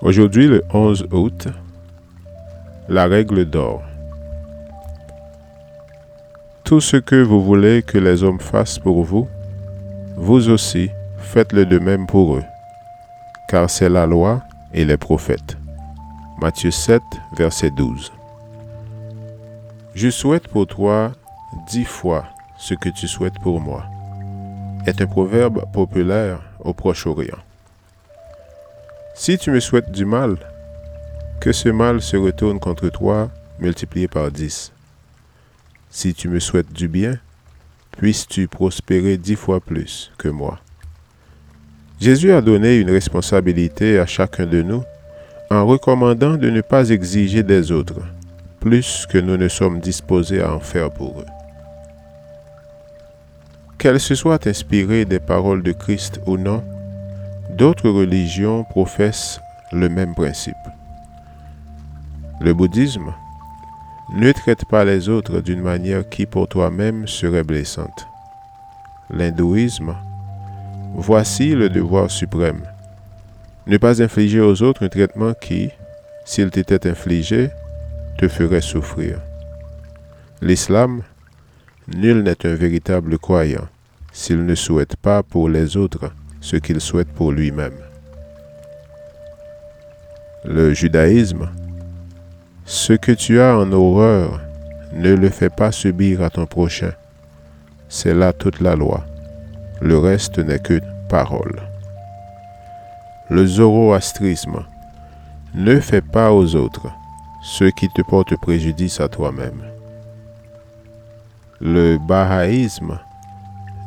Aujourd'hui, le 11 août, la règle d'or. Tout ce que vous voulez que les hommes fassent pour vous, vous aussi faites-le de même pour eux, car c'est la loi et les prophètes. Matthieu 7, verset 12. Je souhaite pour toi dix fois ce que tu souhaites pour moi, est un proverbe populaire au Proche-Orient. Si tu me souhaites du mal, que ce mal se retourne contre toi multiplié par dix. Si tu me souhaites du bien, puisses-tu prospérer dix fois plus que moi. Jésus a donné une responsabilité à chacun de nous en recommandant de ne pas exiger des autres plus que nous ne sommes disposés à en faire pour eux. Qu'elles se soient inspirées des paroles de Christ ou non, D'autres religions professent le même principe. Le bouddhisme ne traite pas les autres d'une manière qui pour toi-même serait blessante. L'hindouisme, voici le devoir suprême. Ne pas infliger aux autres un traitement qui, s'il t'était infligé, te ferait souffrir. L'islam, nul n'est un véritable croyant s'il ne souhaite pas pour les autres ce qu'il souhaite pour lui-même. Le judaïsme, ce que tu as en horreur, ne le fais pas subir à ton prochain. C'est là toute la loi. Le reste n'est que parole. Le zoroastrisme, ne fais pas aux autres ce qui te porte préjudice à toi-même. Le bahaïsme,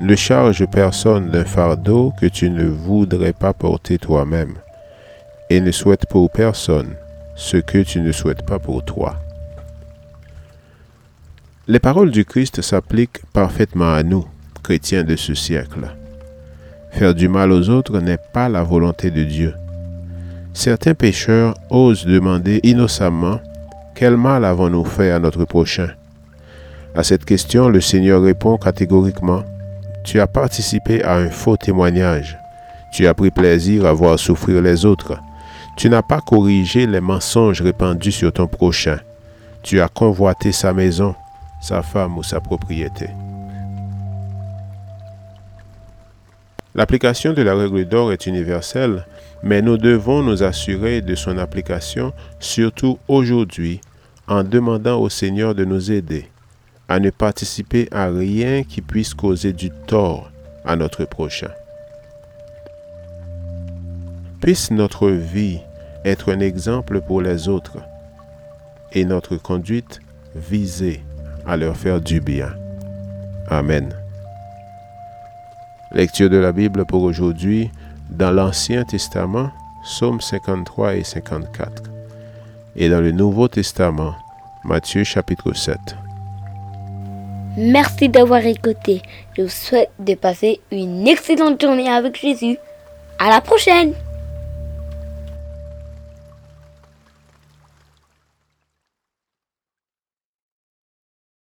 ne charge personne d'un fardeau que tu ne voudrais pas porter toi-même, et ne souhaite pour personne ce que tu ne souhaites pas pour toi. Les paroles du Christ s'appliquent parfaitement à nous, chrétiens de ce siècle. Faire du mal aux autres n'est pas la volonté de Dieu. Certains pécheurs osent demander innocemment quel mal avons-nous fait à notre prochain À cette question, le Seigneur répond catégoriquement tu as participé à un faux témoignage. Tu as pris plaisir à voir souffrir les autres. Tu n'as pas corrigé les mensonges répandus sur ton prochain. Tu as convoité sa maison, sa femme ou sa propriété. L'application de la règle d'or est universelle, mais nous devons nous assurer de son application, surtout aujourd'hui, en demandant au Seigneur de nous aider à ne participer à rien qui puisse causer du tort à notre prochain. Puisse notre vie être un exemple pour les autres et notre conduite viser à leur faire du bien. Amen. Lecture de la Bible pour aujourd'hui dans l'Ancien Testament, Psaume 53 et 54, et dans le Nouveau Testament, Matthieu chapitre 7. Merci d'avoir écouté. Je vous souhaite de passer une excellente journée avec Jésus. À la prochaine!